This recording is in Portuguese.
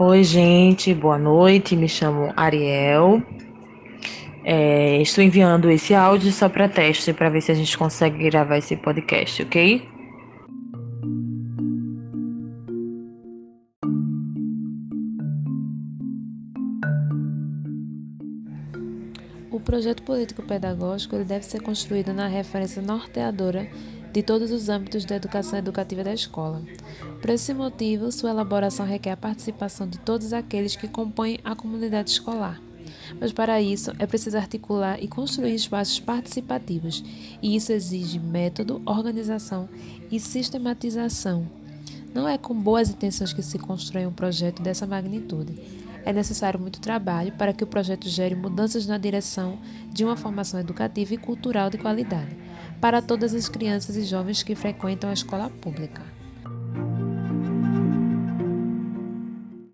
Oi, gente, boa noite. Me chamo Ariel. É, estou enviando esse áudio só para teste, para ver se a gente consegue gravar esse podcast, ok? O projeto político-pedagógico ele deve ser construído na referência norteadora de todos os âmbitos da educação educativa da escola. Por esse motivo, sua elaboração requer a participação de todos aqueles que compõem a comunidade escolar. Mas para isso é preciso articular e construir espaços participativos, e isso exige método, organização e sistematização. Não é com boas intenções que se constrói um projeto dessa magnitude. É necessário muito trabalho para que o projeto gere mudanças na direção de uma formação educativa e cultural de qualidade para todas as crianças e jovens que frequentam a escola pública.